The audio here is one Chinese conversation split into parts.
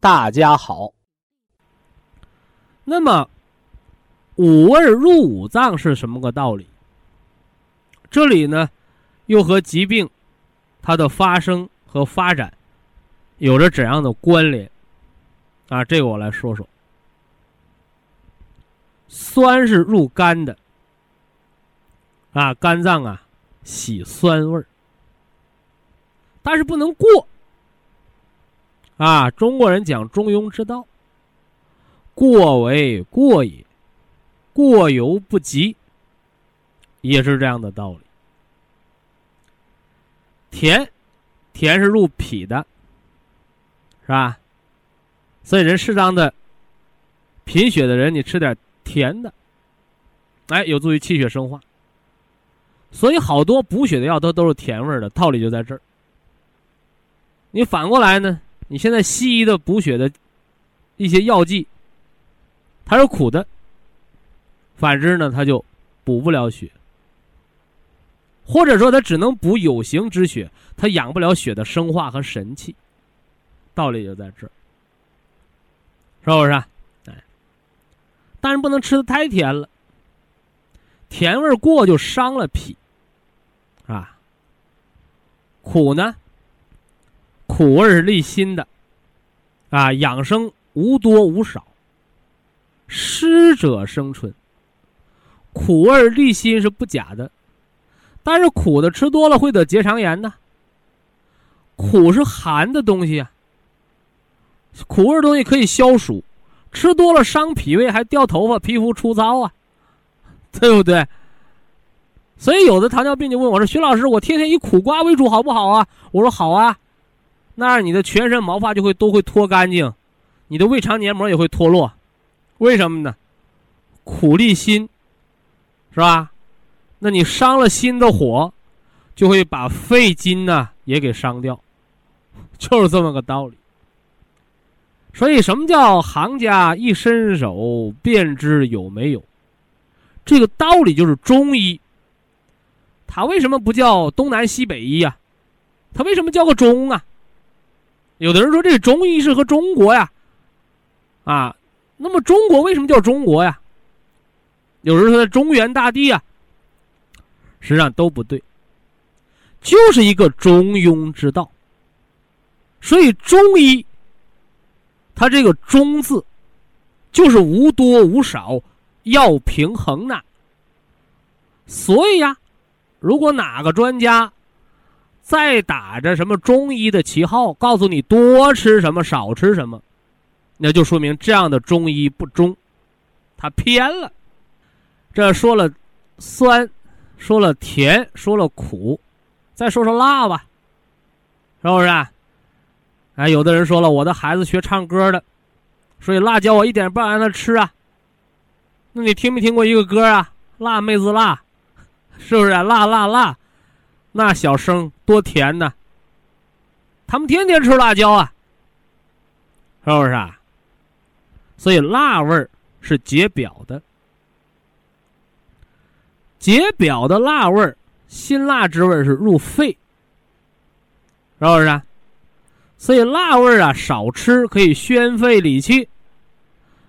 大家好。那么，五味入五脏是什么个道理？这里呢，又和疾病它的发生和发展有着怎样的关联？啊，这个我来说说。酸是入肝的，啊，肝脏啊喜酸味儿，但是不能过。啊，中国人讲中庸之道，过为过也，过犹不及，也是这样的道理。甜，甜是入脾的，是吧？所以人适当的贫血的人，你吃点甜的，哎，有助于气血生化。所以好多补血的药都都是甜味的，道理就在这儿。你反过来呢？你现在西医的补血的一些药剂，它是苦的，反之呢，它就补不了血，或者说它只能补有形之血，它养不了血的生化和神气，道理就在这儿，是不是？哎，但是不能吃的太甜了，甜味过就伤了脾，啊，苦呢？苦味是利心的，啊，养生无多无少，湿者生春。苦味利心是不假的，但是苦的吃多了会得结肠炎呢。苦是寒的东西啊，苦味东西可以消暑，吃多了伤脾胃，还掉头发、皮肤粗糙啊，对不对？所以有的糖尿病就问我说：“徐老师，我天天以苦瓜为主好不好啊？”我说：“好啊。”那你的全身毛发就会都会脱干净，你的胃肠黏膜也会脱落，为什么呢？苦力心，是吧？那你伤了心的火，就会把肺经呢也给伤掉，就是这么个道理。所以什么叫行家一伸手便知有没有？这个道理就是中医。他为什么不叫东南西北医呀？他为什么叫个中啊？有的人说这中医是和中国呀，啊，那么中国为什么叫中国呀？有人说在中原大地啊，实际上都不对，就是一个中庸之道。所以中医，它这个“中”字，就是无多无少，要平衡呐。所以呀，如果哪个专家，再打着什么中医的旗号，告诉你多吃什么少吃什么，那就说明这样的中医不中，他偏了。这说了酸，说了甜，说了苦，再说说辣吧，是不是？啊哎，有的人说了，我的孩子学唱歌的，所以辣椒我一点不让他吃啊。那你听没听过一个歌啊？辣妹子辣，是不是？辣辣辣。那小生多甜呢！他们天天吃辣椒啊，是不是啊？所以辣味儿是解表的，解表的辣味儿，辛辣之味是入肺，是不是啊？所以辣味儿啊少吃可以宣肺理气，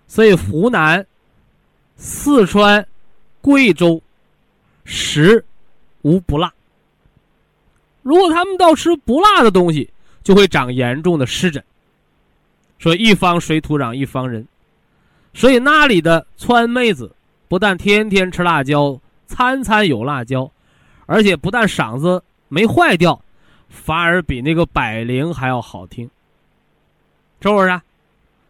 所以湖南、四川、贵州食无不辣。如果他们到吃不辣的东西，就会长严重的湿疹。说一方水土养一方人，所以那里的川妹子不但天天吃辣椒，餐餐有辣椒，而且不但嗓子没坏掉，反而比那个百灵还要好听，是不是？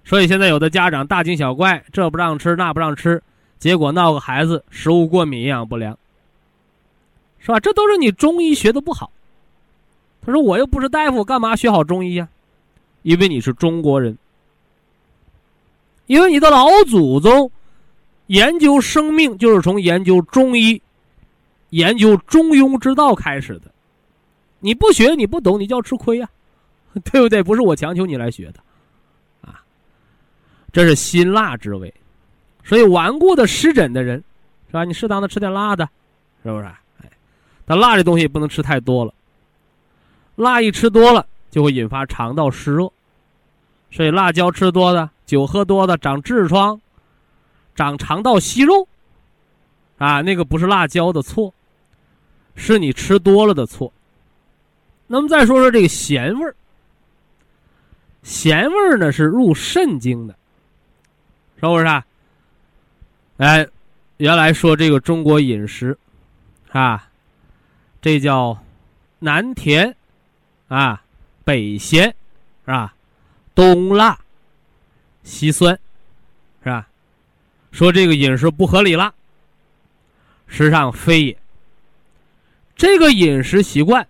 所以现在有的家长大惊小怪，这不让吃那不让吃，结果闹个孩子食物过敏、营养不良，是吧？这都是你中医学的不好。他说：“我又不是大夫，干嘛学好中医呀？因为你是中国人，因为你的老祖宗研究生命就是从研究中医、研究中庸之道开始的。你不学，你不懂，你就要吃亏呀，对不对？不是我强求你来学的，啊，这是辛辣之味。所以顽固的湿疹的人，是吧？你适当的吃点辣的，是不是？哎，但辣这东西不能吃太多了。”辣一吃多了就会引发肠道湿热，所以辣椒吃多的、酒喝多的长痔疮、长肠道息肉，啊，那个不是辣椒的错，是你吃多了的错。那么再说说这个咸味儿，咸味儿呢是入肾经的，是不是？啊？哎，原来说这个中国饮食，啊，这叫南甜。啊，北咸，是吧？东辣，西酸，是吧？说这个饮食不合理了，实际上非也。这个饮食习惯，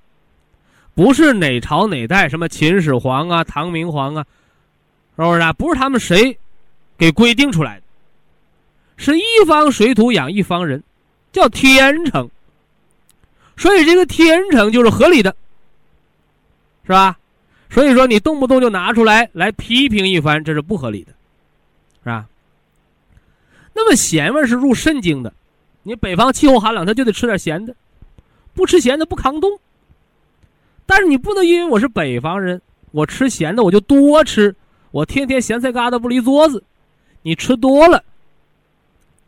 不是哪朝哪代什么秦始皇啊、唐明皇啊，是不是啊？不是他们谁给规定出来的，是一方水土养一方人，叫天成。所以这个天成就是合理的。是吧？所以说你动不动就拿出来来批评一番，这是不合理的，是吧？那么咸味是入肾经的，你北方气候寒冷，他就得吃点咸的，不吃咸的不抗冻。但是你不能因为我是北方人，我吃咸的我就多吃，我天天咸菜疙瘩不离桌子，你吃多了，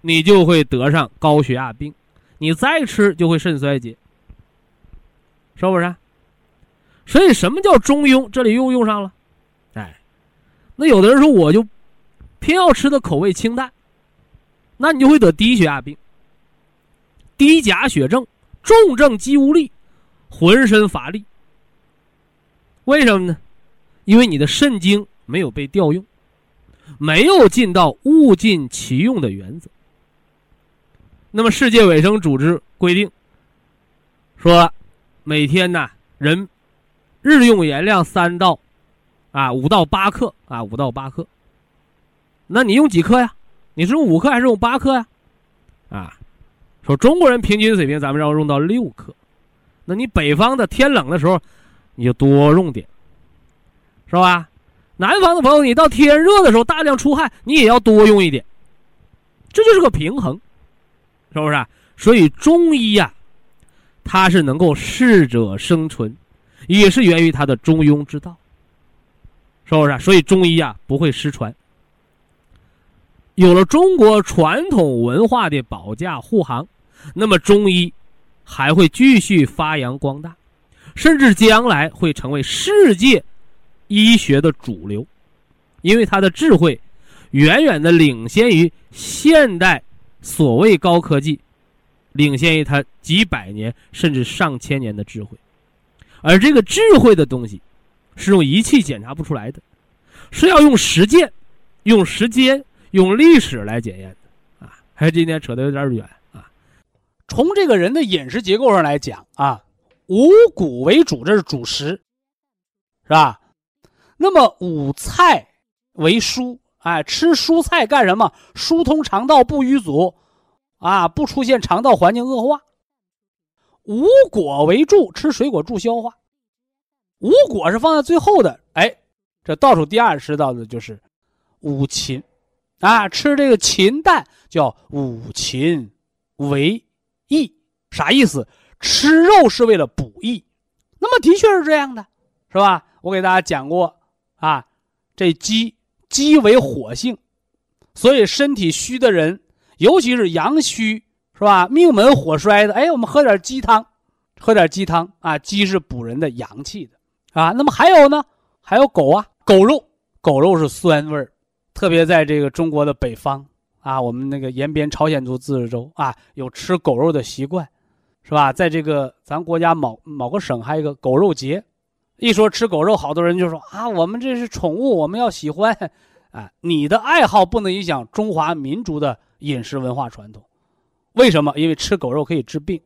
你就会得上高血压病，你再吃就会肾衰竭，是不是？所以，什么叫中庸？这里又用上了，哎，那有的人说，我就偏要吃的口味清淡，那你就会得低血压病、低钾血症、重症肌无力、浑身乏力。为什么呢？因为你的肾精没有被调用，没有尽到物尽其用的原则。那么，世界卫生组织规定说，每天呢，人。日用盐量三到，啊五到八克啊五到八克，那你用几克呀？你是用五克还是用八克呀？啊，说中国人平均水平，咱们要用到六克，那你北方的天冷的时候，你就多用点，是吧？南方的朋友，你到天热的时候大量出汗，你也要多用一点，这就是个平衡，是不是？所以中医呀，它是能够适者生存。也是源于他的中庸之道，是不是？所以中医啊不会失传。有了中国传统文化的保驾护航，那么中医还会继续发扬光大，甚至将来会成为世界医学的主流，因为他的智慧远远的领先于现代所谓高科技，领先于他几百年甚至上千年的智慧。而这个智慧的东西，是用仪器检查不出来的，是要用实践、用时间、用历史来检验的啊！还今天扯得有点远啊。从这个人的饮食结构上来讲啊，五谷为主，这是主食，是吧？那么五菜为蔬，哎，吃蔬菜干什么？疏通肠道，不淤阻，啊，不出现肠道环境恶化。五果为助，吃水果助消化。五果是放在最后的，哎，这倒数第二吃到的就是五禽，啊，吃这个禽蛋叫五禽为益，啥意思？吃肉是为了补益。那么的确是这样的，是吧？我给大家讲过啊，这鸡鸡为火性，所以身体虚的人，尤其是阳虚。是吧？命门火衰的，哎，我们喝点鸡汤，喝点鸡汤啊。鸡是补人的阳气的啊。那么还有呢？还有狗啊，狗肉，狗肉是酸味儿，特别在这个中国的北方啊，我们那个延边朝鲜族自治州啊，有吃狗肉的习惯，是吧？在这个咱国家某某个省还有一个狗肉节，一说吃狗肉，好多人就说啊，我们这是宠物，我们要喜欢，啊，你的爱好不能影响中华民族的饮食文化传统。为什么？因为吃狗肉可以治病，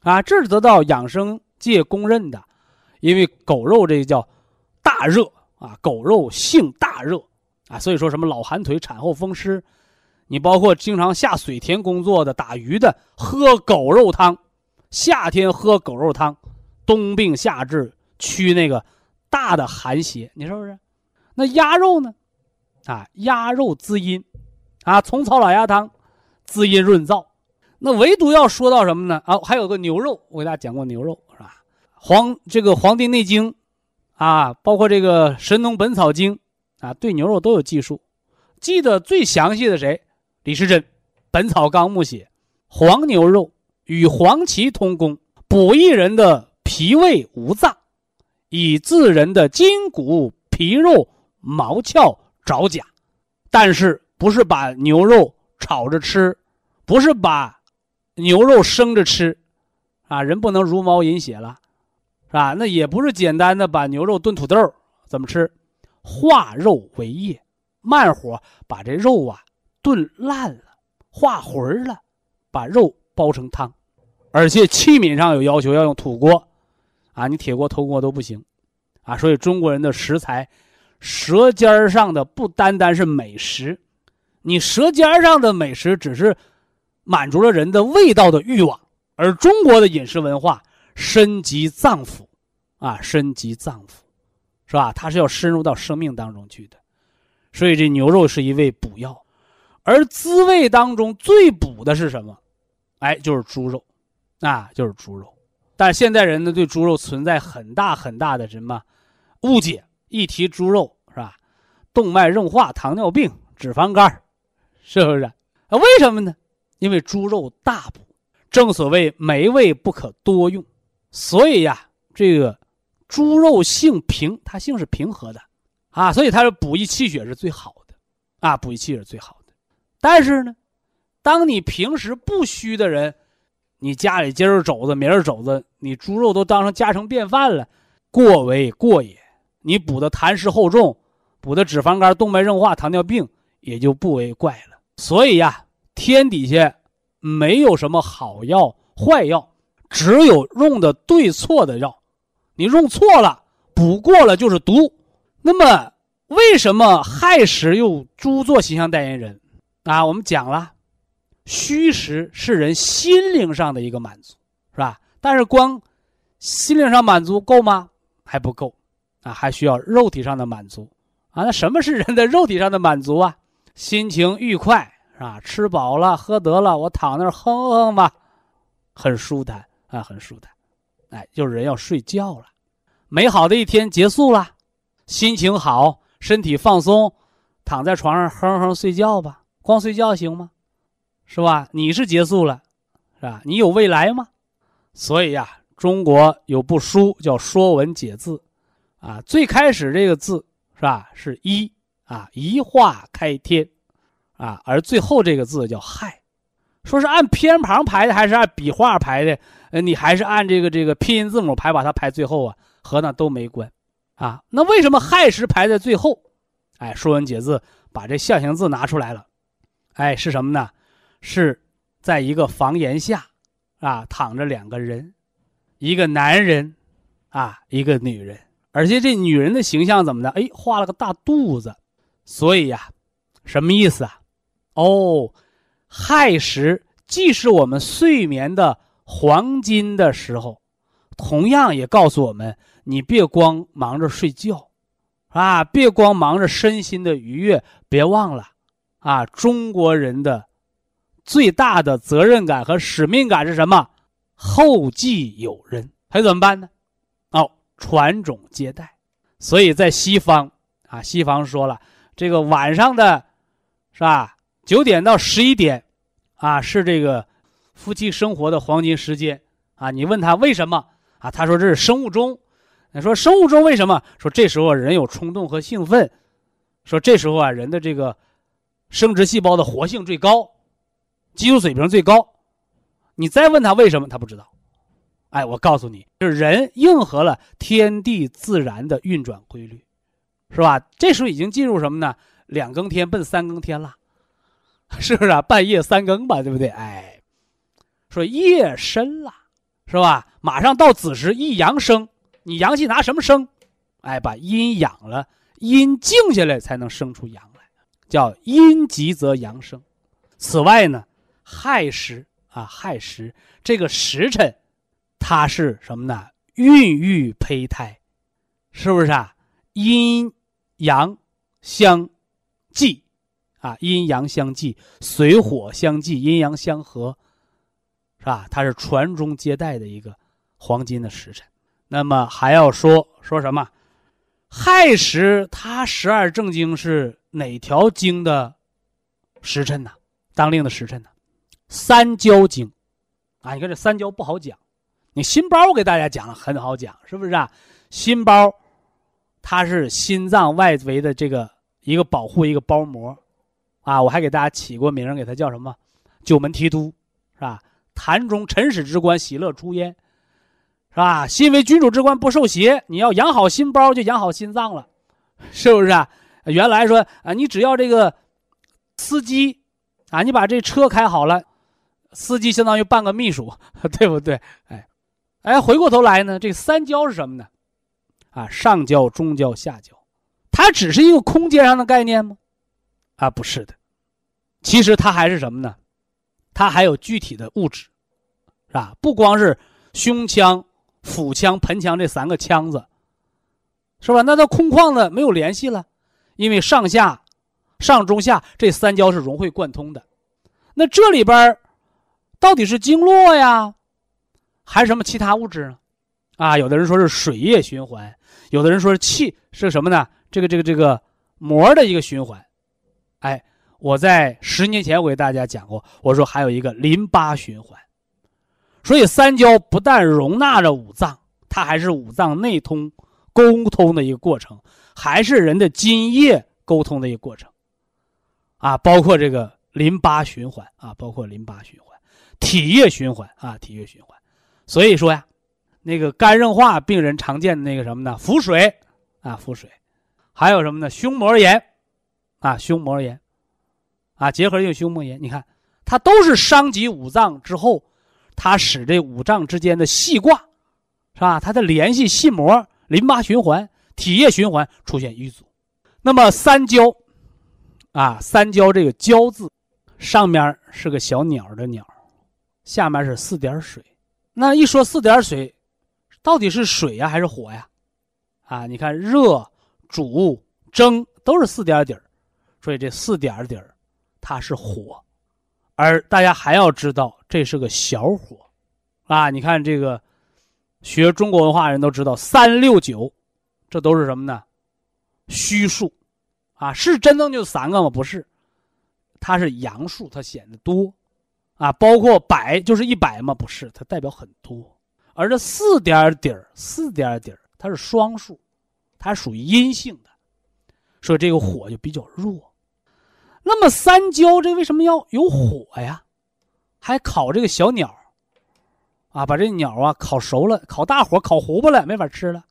啊，这是得到养生界公认的，因为狗肉这叫大热啊，狗肉性大热啊，所以说什么老寒腿、产后风湿，你包括经常下水田工作的、打鱼的，喝狗肉汤，夏天喝狗肉汤，冬病夏治，驱那个大的寒邪，你说是不是？那鸭肉呢？啊，鸭肉滋阴，啊，虫草老鸭汤，滋阴润燥。那唯独要说到什么呢？啊，还有个牛肉，我给大家讲过牛肉是吧？黄这个《黄帝内经》，啊，包括这个《神农本草经》，啊，对牛肉都有记述。记得最详细的谁？李时珍，《本草纲目》写，黄牛肉与黄芪通功，补益人的脾胃五脏，以治人的筋骨皮肉毛窍爪甲。但是不是把牛肉炒着吃，不是把。牛肉生着吃，啊，人不能茹毛饮血了，是吧？那也不是简单的把牛肉炖土豆，怎么吃？化肉为液，慢火把这肉啊炖烂了，化魂了，把肉煲成汤，而且器皿上有要求要用土锅，啊，你铁锅、铜锅都不行，啊，所以中国人的食材，舌尖上的不单单是美食，你舌尖上的美食只是。满足了人的味道的欲望，而中国的饮食文化深及脏腑，啊，深及脏腑，是吧？它是要深入到生命当中去的，所以这牛肉是一味补药，而滋味当中最补的是什么？哎，就是猪肉，啊，就是猪肉。但现代人呢，对猪肉存在很大很大的什么误解？一提猪肉，是吧？动脉硬化、糖尿病、脂肪肝，是不是？啊，为什么呢？因为猪肉大补，正所谓美味不可多用，所以呀，这个猪肉性平，它性是平和的，啊，所以它是补益气血是最好的，啊，补益气血是最好的。但是呢，当你平时不虚的人，你家里今儿肘子明儿肘子，你猪肉都当成家常便饭了，过为过也。你补的痰湿厚重，补的脂肪肝、动脉硬化、糖尿病也就不为怪了。所以呀。天底下没有什么好药坏药，只有用的对错的药。你用错了，补过了就是毒。那么，为什么亥时又猪做形象代言人？啊，我们讲了，虚实是人心灵上的一个满足，是吧？但是光心灵上满足够吗？还不够，啊，还需要肉体上的满足。啊，那什么是人的肉体上的满足啊？心情愉快。是吧？吃饱了，喝得了，我躺那儿哼哼吧，很舒坦啊，很舒坦。哎，就是人要睡觉了，美好的一天结束了，心情好，身体放松，躺在床上哼哼睡觉吧。光睡觉行吗？是吧？你是结束了，是吧？你有未来吗？所以呀，中国有部书叫《说文解字》，啊，最开始这个字是吧？是一啊，一画开天。啊，而最后这个字叫“亥”，说是按偏旁排的还是按笔画排的？呃，你还是按这个这个拼音字母排，把它排最后啊，和那都没关，啊，那为什么亥时排在最后？哎，《说文解字》把这象形字拿出来了，哎，是什么呢？是在一个房檐下，啊，躺着两个人，一个男人，啊，一个女人，而且这女人的形象怎么的？哎，画了个大肚子，所以呀，什么意思啊？哦，亥时既是我们睡眠的黄金的时候，同样也告诉我们：你别光忙着睡觉，啊，别光忙着身心的愉悦，别忘了，啊，中国人的最大的责任感和使命感是什么？后继有人，还怎么办呢？哦，传种接代。所以在西方，啊，西方说了，这个晚上的，是吧？九点到十一点，啊，是这个夫妻生活的黄金时间啊！你问他为什么啊？他说这是生物钟。你说生物钟为什么？说这时候人有冲动和兴奋，说这时候啊人的这个生殖细胞的活性最高，激素水平最高。你再问他为什么，他不知道。哎，我告诉你，就是人应和了天地自然的运转规律，是吧？这时候已经进入什么呢？两更天奔三更天了，是不是啊？半夜三更吧，对不对？哎，说夜深了，是吧？马上到子时，一阳生，你阳气拿什么生？哎，把阴养了，阴静下来才能生出阳来，叫阴极则阳生。此外呢，亥时啊，亥时这个时辰。它是什么呢？孕育胚胎，是不是啊？阴阳相济，啊，阴阳相济，水火相济，阴阳相合，是吧？它是传宗接代的一个黄金的时辰。那么还要说说什么？亥时，它十二正经是哪条经的时辰呢？当令的时辰呢？三焦经，啊，你看这三焦不好讲。你心包我给大家讲了很好讲，是不是啊？心包，它是心脏外围的这个一个保护一个包膜，啊，我还给大家起过名，给它叫什么？九门提督，是吧？坛中臣使之官，喜乐出焉，是吧？心为君主之官，不受邪。你要养好心包，就养好心脏了，是不是啊？原来说啊，你只要这个司机，啊，你把这车开好了，司机相当于半个秘书，对不对？哎。哎，回过头来呢，这三焦是什么呢？啊，上焦、中焦、下焦，它只是一个空间上的概念吗？啊，不是的，其实它还是什么呢？它还有具体的物质，是吧？不光是胸腔、腹腔、盆腔这三个腔子，是吧？那它空旷的没有联系了，因为上下、上中下这三焦是融会贯通的。那这里边到底是经络呀？还是什么其他物质呢？啊，有的人说是水液循环，有的人说是气是什么呢？这个这个这个膜的一个循环。哎，我在十年前我给大家讲过，我说还有一个淋巴循环。所以三焦不但容纳着五脏，它还是五脏内通、沟通的一个过程，还是人的津液沟通的一个过程。啊，包括这个淋巴循环啊，包括淋巴循环、体液循环啊，体液循环。所以说呀，那个肝硬化病人常见的那个什么呢？腹水啊，腹水，还有什么呢？胸膜炎啊，胸膜炎啊，结核性胸膜炎，你看它都是伤及五脏之后，它使这五脏之间的细挂是吧？它的联系细膜、淋巴循环、体液循环出现瘀阻。那么三焦啊，三焦这个焦字上面是个小鸟的鸟，下面是四点水。那一说四点水，到底是水呀还是火呀？啊，你看热、煮、蒸都是四点底儿，所以这四点底儿它是火，而大家还要知道这是个小火，啊，你看这个学中国文化人都知道三六九，这都是什么呢？虚数，啊，是真正就三个吗？不是，它是阳数，它显得多。啊，包括百就是一百嘛，不是，它代表很多。而这四点底儿，四点底儿，它是双数，它属于阴性的，所以这个火就比较弱。那么三焦这为什么要有火呀？还烤这个小鸟，啊，把这鸟啊烤熟了，烤大火烤糊巴了，没法吃了。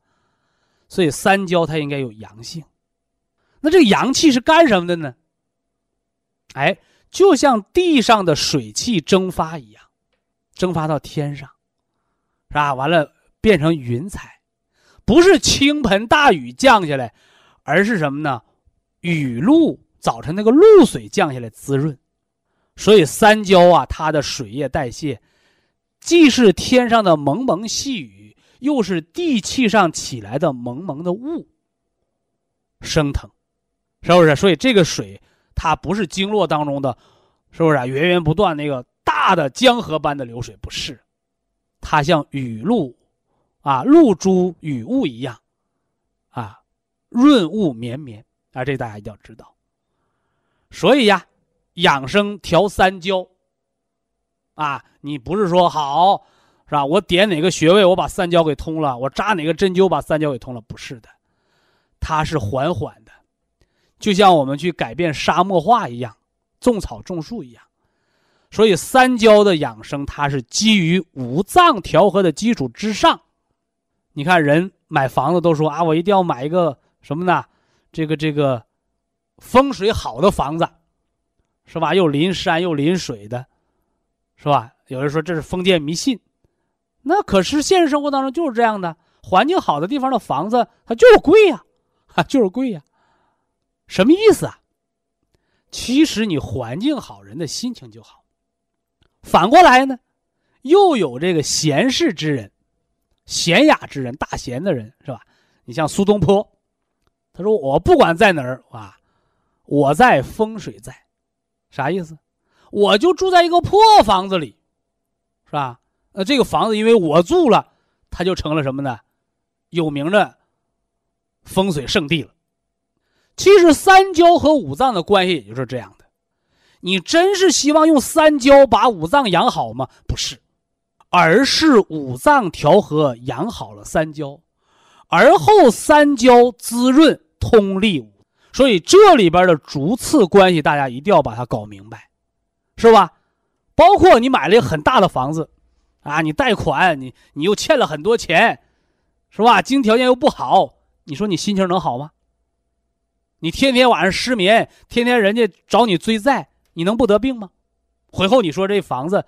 所以三焦它应该有阳性。那这个阳气是干什么的呢？哎。就像地上的水汽蒸发一样，蒸发到天上，是吧？完了变成云彩，不是倾盆大雨降下来，而是什么呢？雨露早晨那个露水降下来滋润。所以三焦啊，它的水液代谢，既是天上的蒙蒙细雨，又是地气上起来的蒙蒙的雾，升腾，是不是？所以这个水。它不是经络当中的，是不是啊？源源不断那个大的江河般的流水，不是，它像雨露，啊，露珠雨雾一样，啊，润物绵绵啊，这大家一定要知道。所以呀，养生调三焦，啊，你不是说好，是吧？我点哪个穴位，我把三焦给通了，我扎哪个针灸把三焦给通了，不是的，它是缓缓的。就像我们去改变沙漠化一样，种草种树一样。所以三焦的养生，它是基于五脏调和的基础之上。你看人买房子都说啊，我一定要买一个什么呢？这个这个风水好的房子，是吧？又临山又临水的，是吧？有人说这是封建迷信，那可是现实生活当中就是这样的。环境好的地方的房子，它就是贵呀，啊，就是贵呀。什么意思啊？其实你环境好，人的心情就好。反过来呢，又有这个闲适之人，闲雅之人，大闲的人是吧？你像苏东坡，他说我不管在哪儿啊，我在风水在，啥意思？我就住在一个破房子里，是吧？那这个房子因为我住了，它就成了什么呢？有名的风水圣地了。其实三焦和五脏的关系也就是这样的。你真是希望用三焦把五脏养好吗？不是，而是五脏调和养好了三焦，而后三焦滋润通利五。所以这里边的主次关系，大家一定要把它搞明白，是吧？包括你买了一个很大的房子，啊，你贷款，你你又欠了很多钱。是吧？经济条件又不好，你说你心情能好吗？你天天晚上失眠，天天人家找你追债，你能不得病吗？回后你说这房子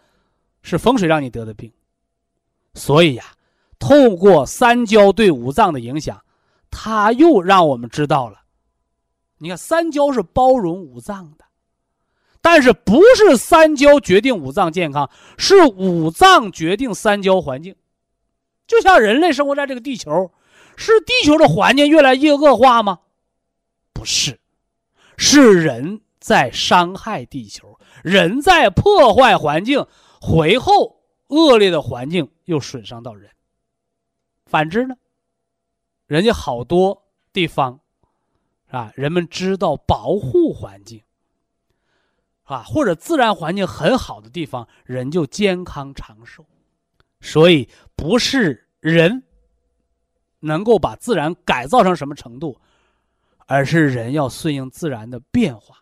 是风水让你得的病，所以呀，透过三焦对五脏的影响，它又让我们知道了，你看三焦是包容五脏的，但是不是三焦决定五脏健康，是五脏决定三焦环境。就像人类生活在这个地球，是地球的环境越来越恶化吗？不是，是人在伤害地球，人在破坏环境，回后恶劣的环境又损伤到人。反之呢，人家好多地方，是吧？人们知道保护环境，啊，或者自然环境很好的地方，人就健康长寿。所以不是人能够把自然改造成什么程度，而是人要顺应自然的变化。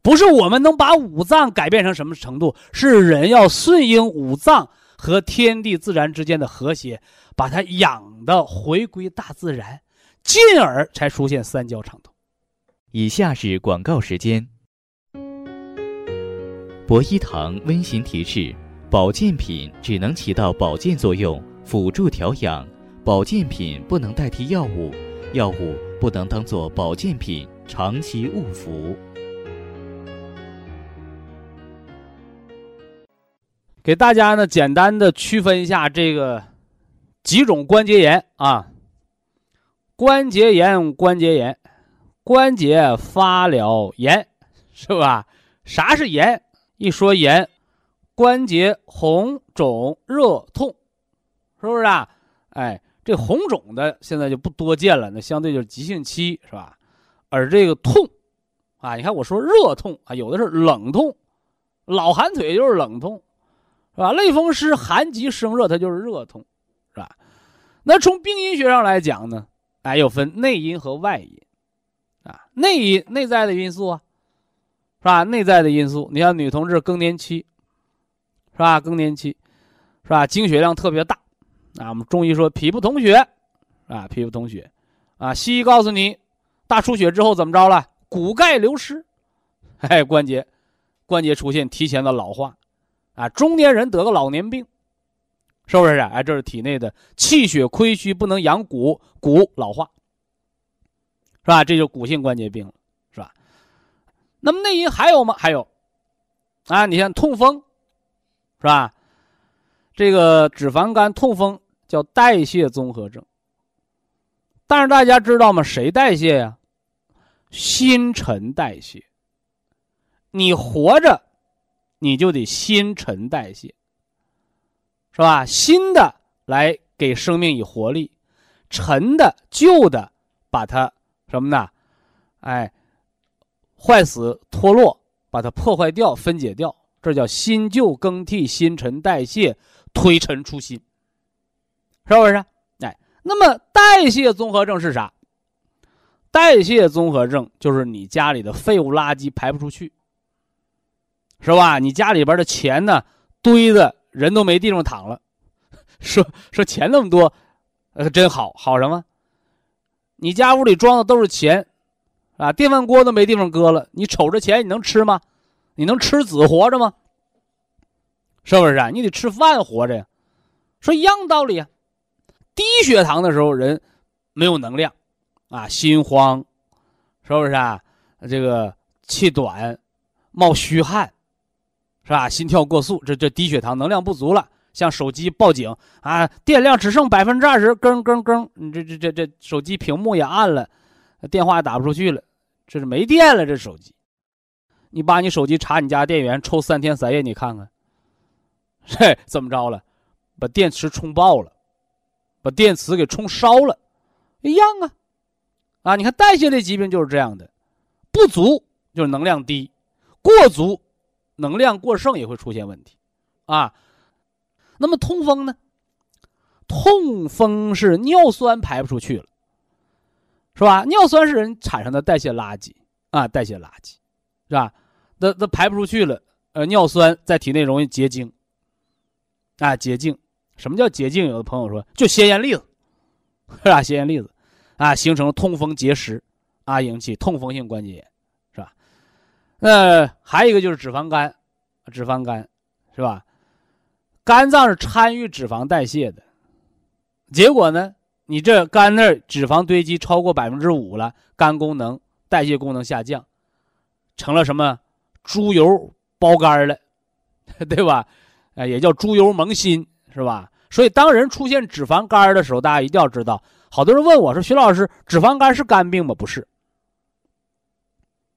不是我们能把五脏改变成什么程度，是人要顺应五脏和天地自然之间的和谐，把它养的回归大自然，进而才出现三焦畅通。以下是广告时间。博一堂温馨提示。保健品只能起到保健作用，辅助调养。保健品不能代替药物，药物不能当做保健品长期误服。给大家呢，简单的区分一下这个几种关节炎啊。关节炎，关节炎，关节发了炎，是吧？啥是炎？一说炎。关节红肿热痛，是不是啊？哎，这红肿的现在就不多见了，那相对就是急性期，是吧？而这个痛，啊，你看我说热痛啊，有的是冷痛，老寒腿就是冷痛，是吧？类风湿寒极生热，它就是热痛，是吧？那从病因学上来讲呢，哎，又分内因和外因，啊，内因内在的因素啊，是吧？内在的因素，你像女同志更年期。是吧？更年期，是吧？经血量特别大，啊，我们中医说脾不统血，啊，脾不统血，啊，西医告诉你，大出血之后怎么着了？骨钙流失，哎，关节，关节出现提前的老化，啊，中年人得个老年病，是不是？哎，这是体内的气血亏虚，不能养骨，骨老化，是吧？这就骨性关节病了，是吧？那么内因还有吗？还有，啊，你像痛风。是吧？这个脂肪肝、痛风叫代谢综合症。但是大家知道吗？谁代谢呀？新陈代谢。你活着，你就得新陈代谢，是吧？新的来给生命以活力，陈的、旧的把它什么呢？哎，坏死、脱落，把它破坏掉、分解掉。这叫新旧更替、新陈代谢、推陈出新，是不是？哎，那么代谢综合症是啥？代谢综合症就是你家里的废物垃圾排不出去，是吧？你家里边的钱呢堆的人都没地方躺了，说说钱那么多，呃，真好，好什么？你家屋里装的都是钱，啊，电饭锅都没地方搁了，你瞅着钱你能吃吗？你能吃子活着吗？是不是啊？你得吃饭活着呀。说一样道理啊。低血糖的时候人没有能量，啊，心慌，是不是啊？这个气短，冒虚汗，是吧？心跳过速，这这低血糖能量不足了。像手机报警啊，电量只剩百分之二十，更更更，你这这这这手机屏幕也暗了，电话打不出去了，这是没电了。这手机，你把你手机插你家电源，抽三天三夜，你看看，嘿，怎么着了？把电池充爆了，把电池给充烧了，一样啊，啊，你看代谢类疾病就是这样的，不足就是能量低，过足能量过剩也会出现问题，啊。那么痛风呢？痛风是尿酸排不出去了，是吧？尿酸是人产生的代谢垃圾啊，代谢垃圾，是吧？那那排不出去了，呃，尿酸在体内容易结晶，啊，结晶。什么叫结晶？有的朋友说，就鲜艳粒子，是吧？鲜艳粒子，啊，形成痛风结石，啊，引起痛风性关节炎，那还有一个就是脂肪肝，脂肪肝，是吧？肝脏是参与脂肪代谢的，结果呢，你这肝那儿脂肪堆积超过百分之五了，肝功能代谢功能下降，成了什么猪油包肝了，对吧？哎，也叫猪油蒙心，是吧？所以当人出现脂肪肝的时候，大家一定要知道，好多人问我说：“徐老师，脂肪肝是肝病吗？”不是，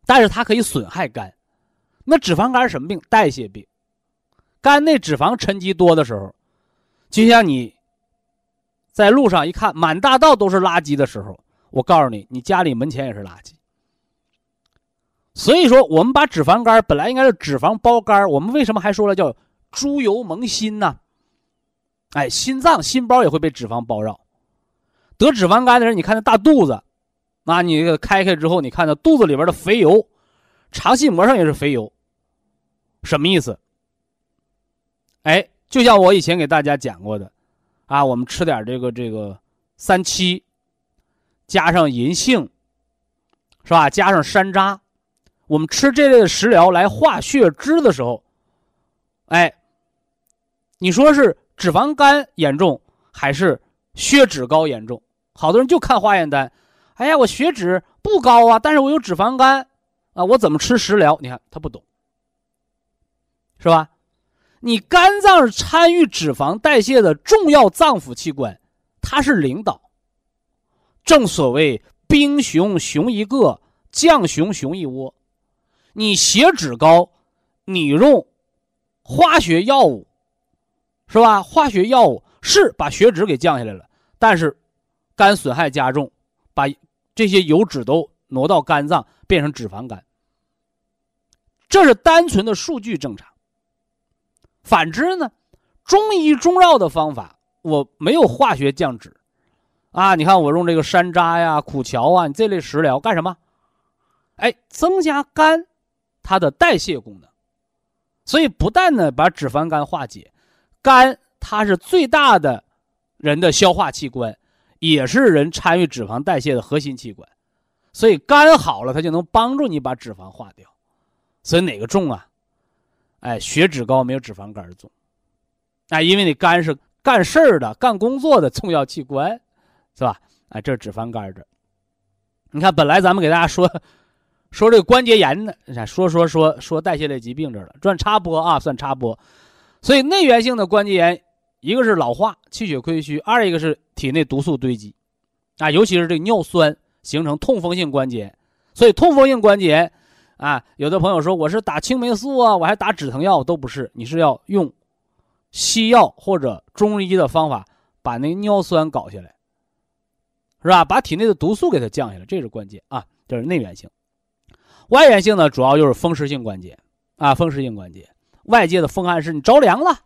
但是它可以损害肝。那脂肪肝什么病？代谢病。肝内脂肪沉积多的时候，就像你在路上一看满大道都是垃圾的时候，我告诉你，你家里门前也是垃圾。所以说，我们把脂肪肝本来应该是脂肪包肝，我们为什么还说了叫猪油蒙心呢？哎，心脏心包也会被脂肪包绕。得脂肪肝的人，你看那大肚子，那你这个开开之后，你看到肚子里边的肥油，肠系膜上也是肥油，什么意思？哎，就像我以前给大家讲过的，啊，我们吃点这个这个三七，加上银杏，是吧？加上山楂，我们吃这类的食疗来化血脂的时候，哎，你说是脂肪肝严重还是血脂高严重？好多人就看化验单，哎呀，我血脂不高啊，但是我有脂肪肝啊，我怎么吃食疗？你看他不懂，是吧？你肝脏是参与脂肪代谢的重要脏腑器官，它是领导。正所谓兵熊熊一个，将熊熊一窝。你血脂高，你用化学药物，是吧？化学药物是把血脂给降下来了，但是肝损害加重，把这些油脂都挪到肝脏，变成脂肪肝。这是单纯的数据正常。反之呢，中医中药的方法，我没有化学降脂，啊，你看我用这个山楂呀、苦荞啊，这类食疗干什么？哎，增加肝它的代谢功能，所以不但呢把脂肪肝化解，肝它是最大的人的消化器官，也是人参与脂肪代谢的核心器官，所以肝好了，它就能帮助你把脂肪化掉，所以哪个重啊？哎，血脂高没有脂肪肝重，哎，因为你肝是干事儿的、干工作的重要器官，是吧？哎，这是脂肪肝这。你看，本来咱们给大家说说这个关节炎呢，说说说说代谢类疾病这了，算插播啊，算插播。所以内源性的关节炎，一个是老化、气血亏虚，二一个是体内毒素堆积，啊，尤其是这个尿酸形成痛风性关节。所以痛风性关节。啊，有的朋友说我是打青霉素啊，我还打止疼药，都不是，你是要用西药或者中医的方法把那尿酸搞下来，是吧？把体内的毒素给它降下来，这是关键啊。这是内源性，外源性呢，主要就是风湿性关节啊，风湿性关节，外界的风寒湿，你着凉了，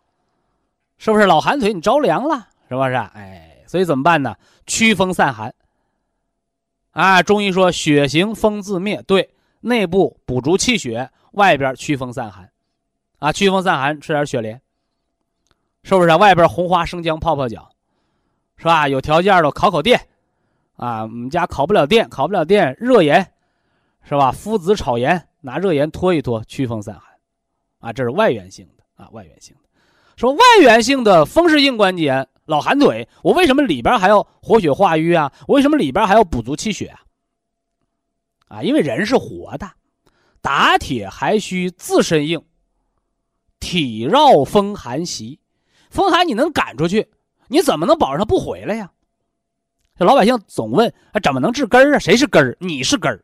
是不是？老寒腿，你着凉了，是不是？哎，所以怎么办呢？驱风散寒，啊，中医说血行风自灭，对，内部补足气血，外边驱风散寒，啊，驱风散寒，吃点雪莲，是不是？外边红花生姜泡泡脚，是吧？有条件的烤烤电，啊，我们家烤不了电，烤不了电，热盐，是吧？夫子炒盐，拿热盐拖一拖，驱风散寒，啊，这是外源性的啊，外源性的。说外源性的风湿性关节老寒腿，我为什么里边还要活血化瘀啊？我为什么里边还要补足气血啊？啊，因为人是活的，打铁还需自身硬，体绕风寒袭，风寒你能赶出去，你怎么能保证它不回来呀？这老百姓总问，啊，怎么能治根儿啊？谁是根儿？你是根儿，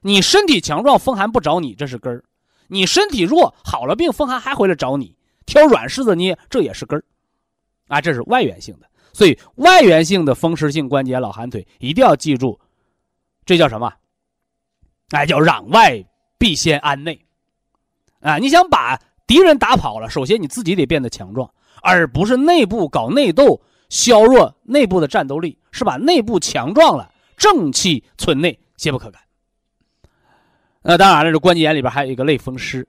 你身体强壮，风寒不找你，这是根儿；你身体弱，好了病，风寒还回来找你。挑软柿子捏，这也是根儿，啊，这是外源性的。所以外源性的风湿性关节老寒腿一定要记住，这叫什么？哎，叫攘外必先安内。啊，你想把敌人打跑了，首先你自己得变得强壮，而不是内部搞内斗，削弱内部的战斗力，是把内部强壮了，正气存内，邪不可干。那当然了，这关节炎里边还有一个类风湿。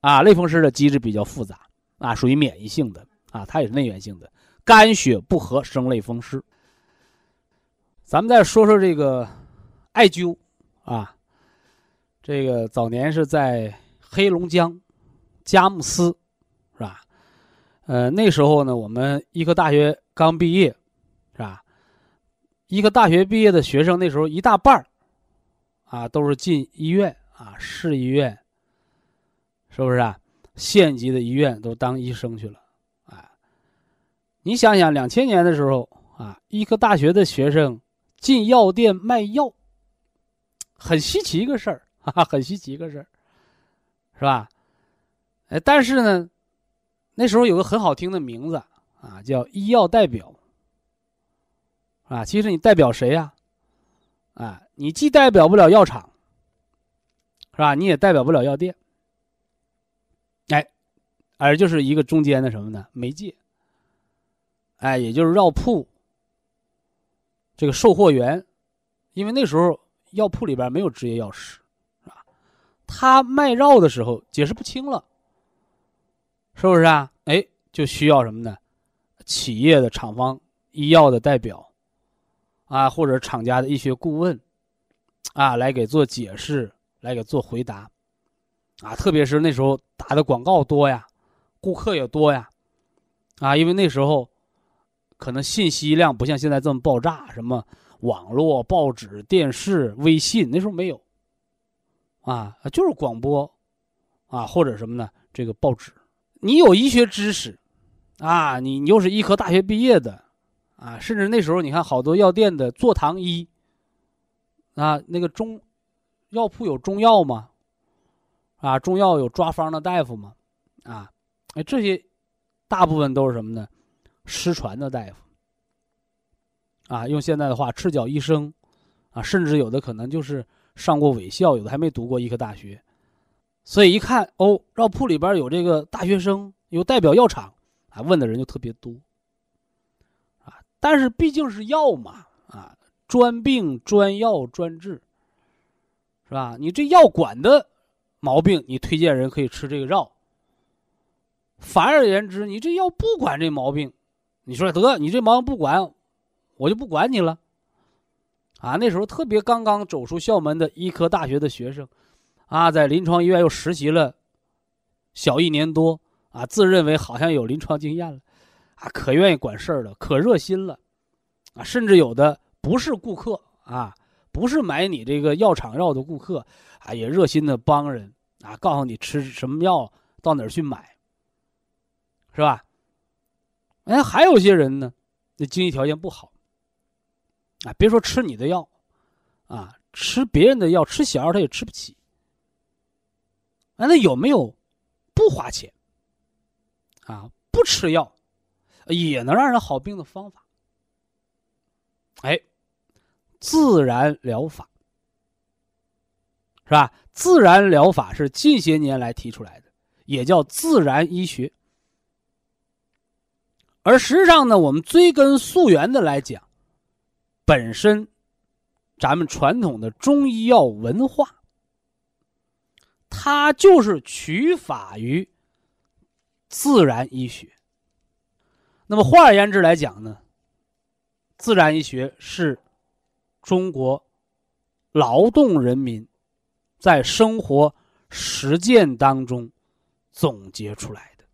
啊，类风湿的机制比较复杂，啊，属于免疫性的，啊，它也是内源性的，肝血不和生类风湿。咱们再说说这个艾灸，啊，这个早年是在黑龙江佳木斯，是吧？呃，那时候呢，我们医科大学刚毕业，是吧？医科大学毕业的学生那时候一大半儿啊，都是进医院啊，市医院。是不是啊？县级的医院都当医生去了，啊，你想想，两千年的时候啊，医科大学的学生进药店卖药，很稀奇一个事儿，哈哈，很稀奇一个事儿，是吧？哎，但是呢，那时候有个很好听的名字啊，叫医药代表，啊，其实你代表谁呀？啊，你既代表不了药厂，是吧？你也代表不了药店。哎而就是一个中间的什么呢？媒介。哎，也就是药铺这个售货员，因为那时候药铺里边没有执业药师，是吧？他卖药的时候解释不清了，是不是啊？哎，就需要什么呢？企业的厂方医药的代表，啊，或者厂家的医学顾问，啊，来给做解释，来给做回答，啊，特别是那时候打的广告多呀。顾客也多呀，啊，因为那时候可能信息量不像现在这么爆炸，什么网络、报纸、电视、微信，那时候没有，啊，就是广播，啊，或者什么呢？这个报纸，你有医学知识，啊，你你又是医科大学毕业的，啊，甚至那时候你看好多药店的坐堂医，啊，那个中药铺有中药吗？啊，中药有抓方的大夫吗？啊。哎，这些大部分都是什么呢？失传的大夫啊，用现在的话，赤脚医生啊，甚至有的可能就是上过伪校，有的还没读过医科大学。所以一看哦，药铺里边有这个大学生，有代表药厂啊，问的人就特别多啊。但是毕竟是药嘛啊，专病专药专治，是吧？你这药管的毛病，你推荐人可以吃这个药。反而言之，你这药不管这毛病，你说得你这毛病不管，我就不管你了。啊，那时候特别刚刚走出校门的医科大学的学生，啊，在临床医院又实习了小一年多，啊，自认为好像有临床经验了，啊，可愿意管事儿了，可热心了，啊，甚至有的不是顾客啊，不是买你这个药厂药的顾客，啊，也热心的帮人，啊，告诉你吃什么药，到哪儿去买。是吧？哎，还有些人呢，那经济条件不好，啊，别说吃你的药，啊，吃别人的药，吃小药他也吃不起。啊，那有没有不花钱，啊，不吃药，也能让人好病的方法？哎，自然疗法，是吧？自然疗法是近些年来提出来的，也叫自然医学。而实际上呢，我们追根溯源的来讲，本身咱们传统的中医药文化，它就是取法于自然医学。那么换而言之来讲呢，自然医学是中国劳动人民在生活实践当中总结出来的。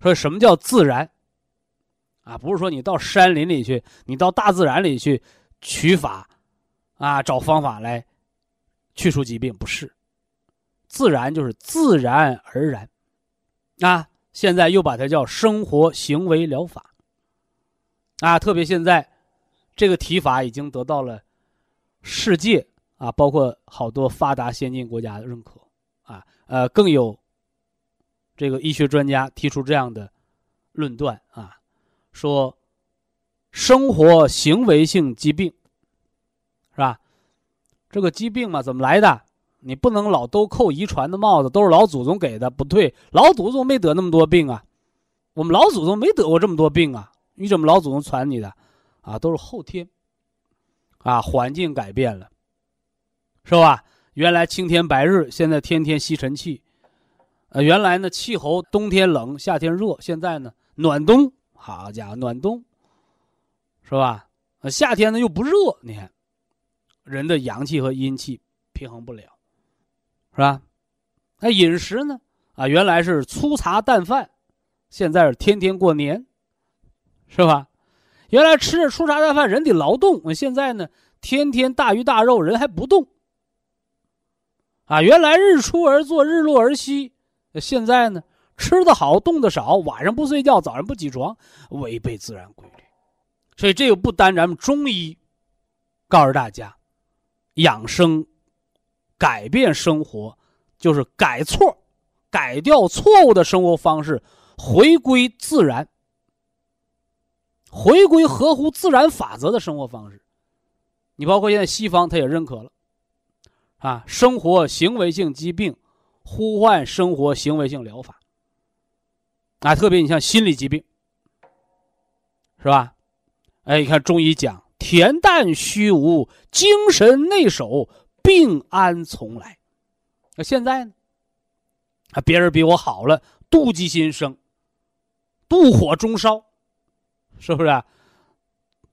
说，什么叫自然？啊，不是说你到山林里去，你到大自然里去取法，啊，找方法来去除疾病，不是。自然就是自然而然，啊，现在又把它叫生活行为疗法，啊，特别现在这个提法已经得到了世界啊，包括好多发达先进国家的认可，啊，呃，更有这个医学专家提出这样的论断啊。说，生活行为性疾病，是吧？这个疾病嘛，怎么来的？你不能老都扣遗传的帽子，都是老祖宗给的，不对，老祖宗没得那么多病啊，我们老祖宗没得过这么多病啊，你怎么老祖宗传你的？啊，都是后天，啊，环境改变了，是吧？原来青天白日，现在天天吸尘器，呃，原来呢气候冬天冷，夏天热，现在呢暖冬。好家伙，暖冬，是吧？夏天呢又不热，你看，人的阳气和阴气平衡不了，是吧？那饮食呢？啊，原来是粗茶淡饭，现在是天天过年，是吧？原来吃着粗茶淡饭，人得劳动，现在呢，天天大鱼大肉，人还不动。啊，原来日出而作，日落而息，现在呢？吃的好，动的少，晚上不睡觉，早上不起床，违背自然规律。所以这个不单咱们中医告诉大家，养生、改变生活，就是改错，改掉错误的生活方式，回归自然，回归合乎自然法则的生活方式。你包括现在西方，他也认可了，啊，生活行为性疾病，呼唤生活行为性疗法。啊，特别你像心理疾病，是吧？哎，你看中医讲恬淡虚无，精神内守，病安从来。那现在呢？啊，别人比我好了，妒忌心生，妒火中烧，是不是？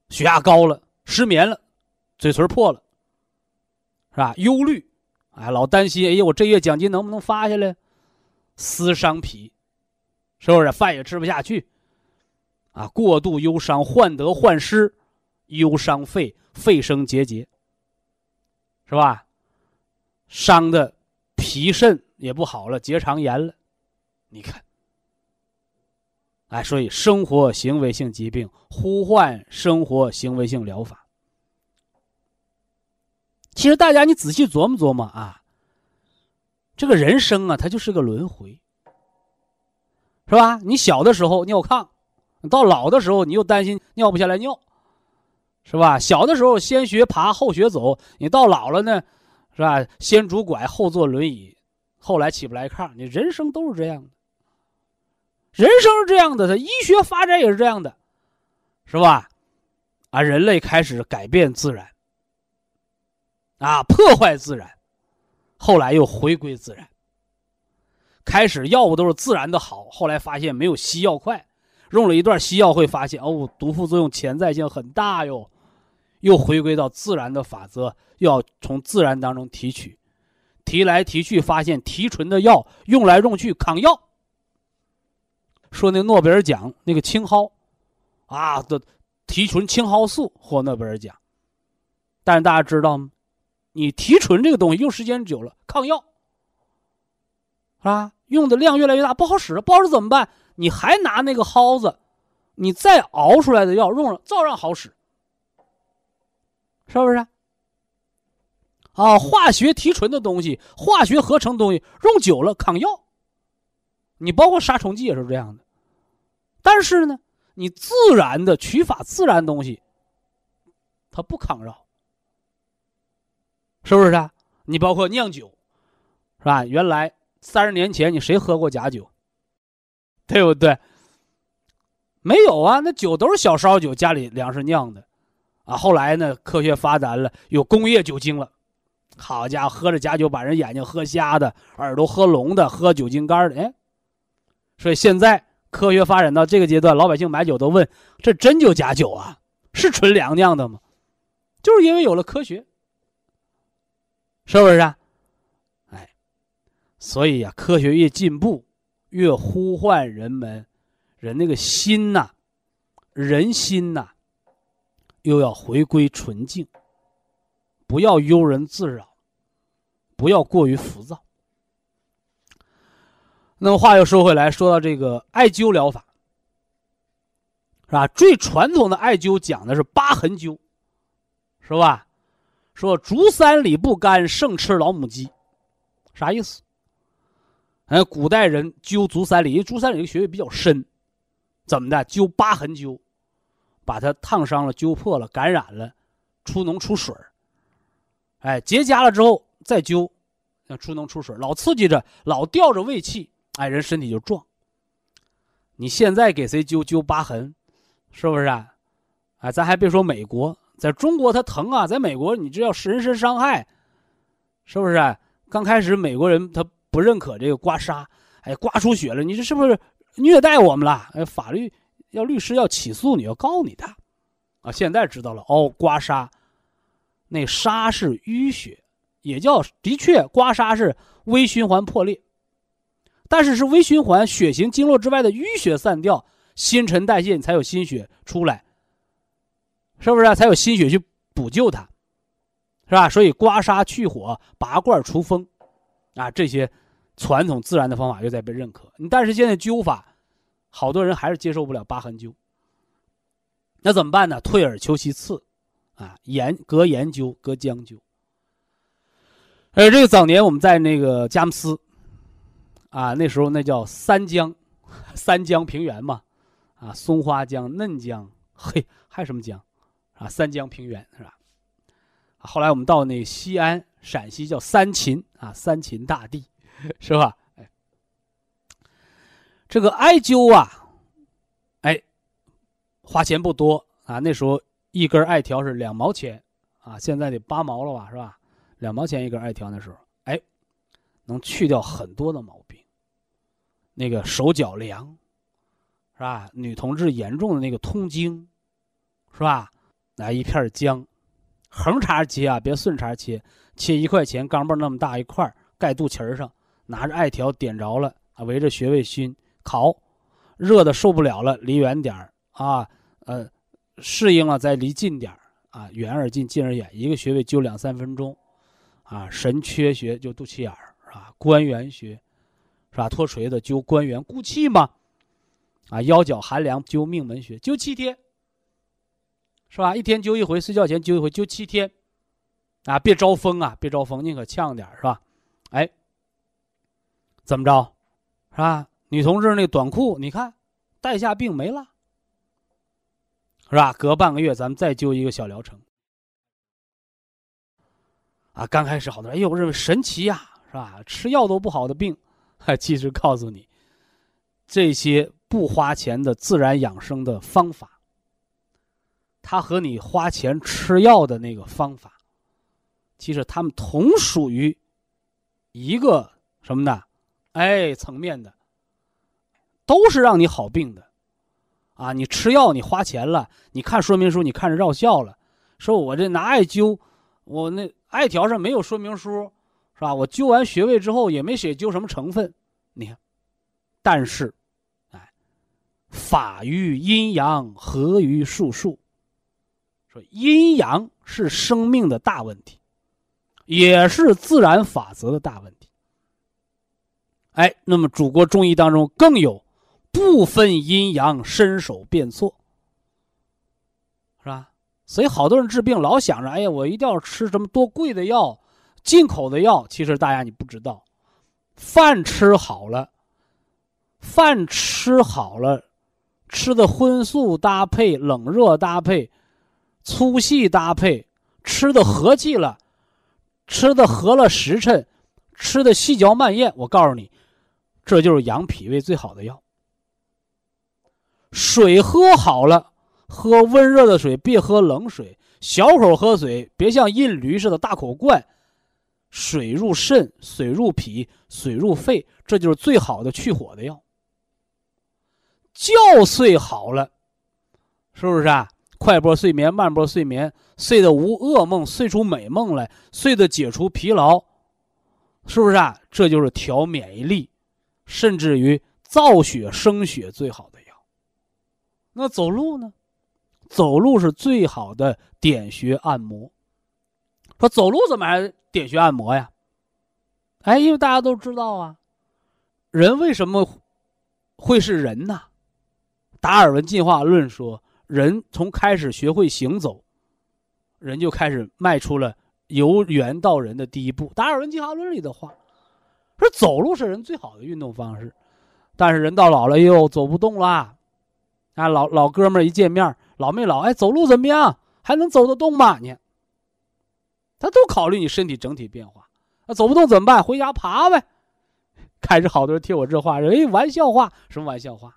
血压高了，失眠了，嘴唇破了，是吧？忧虑，哎，老担心，哎呀，我这月奖金能不能发下来？思伤脾。是不是饭也吃不下去？啊，过度忧伤，患得患失，忧伤肺，肺生结节，是吧？伤的脾肾也不好了，结肠炎了。你看，哎，所以生活行为性疾病呼唤生活行为性疗法。其实大家你仔细琢磨琢磨啊，这个人生啊，它就是个轮回。是吧？你小的时候尿炕，到老的时候你又担心尿不下来尿，是吧？小的时候先学爬后学走，你到老了呢，是吧？先拄拐后坐轮椅，后来起不来炕。你人生都是这样的，人生是这样的，它医学发展也是这样的，是吧？啊，人类开始改变自然，啊，破坏自然，后来又回归自然。开始药物都是自然的好，后来发现没有西药快，用了一段西药会发现哦，毒副作用潜在性很大哟，又回归到自然的法则，要从自然当中提取，提来提去发现提纯的药用来用去抗药。说那诺贝尔奖那个青蒿，啊的提纯青蒿素获诺贝尔奖，但是大家知道吗？你提纯这个东西用时间久了抗药。啊，用的量越来越大，不好使，不好使怎么办？你还拿那个蒿子，你再熬出来的药用了，照样好使，是不是？啊，化学提纯的东西，化学合成东西，用久了抗药。你包括杀虫剂也是这样的，但是呢，你自然的取法，自然东西，它不抗扰，是不是？啊？你包括酿酒，是吧？原来。三十年前，你谁喝过假酒？对不对？没有啊，那酒都是小烧酒，家里粮食酿的，啊，后来呢，科学发展了，有工业酒精了，好家伙，喝着假酒把人眼睛喝瞎的，耳朵喝聋的，喝酒精肝的，哎，所以现在科学发展到这个阶段，老百姓买酒都问：这真酒假酒啊？是纯粮酿的吗？就是因为有了科学，是不是啊？哎，所以呀，科学越进步，越呼唤人们，人那个心呐，人心呐。又要回归纯净，不要庸人自扰，不要过于浮躁。那么话又说回来，说到这个艾灸疗法，是吧？最传统的艾灸讲的是疤痕灸，是吧？说足三里不干，胜吃老母鸡，啥意思？哎，古代人灸足三里，因为足三里的穴位比较深，怎么的？灸疤痕灸。把它烫伤了、灸破了、感染了，出脓出水哎，结痂了之后再灸，出脓出水老刺激着，老吊着胃气，哎，人身体就壮。你现在给谁灸灸疤痕，是不是啊？哎，咱还别说美国，在中国他疼啊，在美国你这叫人身伤害，是不是？刚开始美国人他不认可这个刮痧，哎，刮出血了，你这是不是虐待我们了？哎，法律。要律师要起诉你，要告你的，啊！现在知道了哦，刮痧，那痧是淤血，也叫的确刮痧是微循环破裂，但是是微循环，血行经络之外的淤血散掉，新陈代谢你才有新血出来，是不是啊？才有新血去补救它，是吧？所以刮痧去火、拔罐除风，啊，这些传统自然的方法又在被认可。但是现在灸法。好多人还是接受不了疤痕灸，那怎么办呢？退而求其次，啊，研隔研究，隔姜灸。而，这个早年我们在那个佳木斯，啊，那时候那叫三江，三江平原嘛，啊，松花江、嫩江，嘿，还有什么江？啊，三江平原是吧？后来我们到那西安，陕西叫三秦啊，三秦大地，是吧？哎这个艾灸啊，哎，花钱不多啊。那时候一根艾条是两毛钱啊，现在得八毛了吧，是吧？两毛钱一根艾条那时候，哎，能去掉很多的毛病。那个手脚凉，是吧？女同志严重的那个痛经，是吧？拿一片姜，横茬切啊，别顺茬切，切一块钱钢镚那么大一块，盖肚脐上，拿着艾条点着了啊，围着穴位熏。烤，热的受不了了，离远点儿啊，呃，适应了再离近点儿啊，远而近，近而远，一个穴位灸两三分钟，啊，神阙穴就肚脐眼儿啊？关元穴是吧？脱垂的灸关元固气嘛，啊，腰脚寒凉灸命门穴，灸七天，是吧？一天灸一回，睡觉前灸一回，灸七天，啊，别招风啊，别招风，宁可呛点是吧？哎，怎么着，是吧？女同志那短裤，你看，带下病没了，是吧？隔半个月咱们再灸一个小疗程。啊，刚开始好多人，哎呦，认为神奇呀，是吧？吃药都不好的病，其实告诉你，这些不花钱的自然养生的方法，它和你花钱吃药的那个方法，其实他们同属于一个什么呢？哎，层面的。都是让你好病的，啊，你吃药你花钱了，你看说明书你看着绕效了，说我这拿艾灸，我那艾条上没有说明书，是吧？我灸完穴位之后也没写灸什么成分，你看，但是，哎，法于阴阳，合于术数，说阴阳是生命的大问题，也是自然法则的大问题。哎，那么祖国中医当中更有。不分阴阳，伸手便错，是吧？所以好多人治病老想着，哎呀，我一定要吃什么多贵的药，进口的药。其实大家你不知道，饭吃好了，饭吃好了，吃的荤素搭配，冷热搭配，粗细搭配，吃的和气了，吃的合了时辰，吃的细嚼慢咽。我告诉你，这就是养脾胃最好的药。水喝好了，喝温热的水，别喝冷水。小口喝水，别像印驴似的大口灌。水入肾，水入脾，水入肺，这就是最好的去火的药。觉睡好了，是不是啊？快波睡眠，慢波睡眠，睡得无噩梦，睡出美梦来，睡得解除疲劳，是不是啊？这就是调免疫力，甚至于造血生血最好的药。那走路呢？走路是最好的点穴按摩。说走路怎么还点穴按摩呀？哎，因为大家都知道啊，人为什么会是人呢？达尔文进化论说，人从开始学会行走，人就开始迈出了由猿到人的第一步。达尔文进化论里的话，说走路是人最好的运动方式，但是人到老了又走不动了。啊，老老哥们儿一见面。老没老，哎，走路怎么样？还能走得动吗？你，他都考虑你身体整体变化。那走不动怎么办？回家爬呗。开始好多人听我这话，哎，玩笑话，什么玩笑话？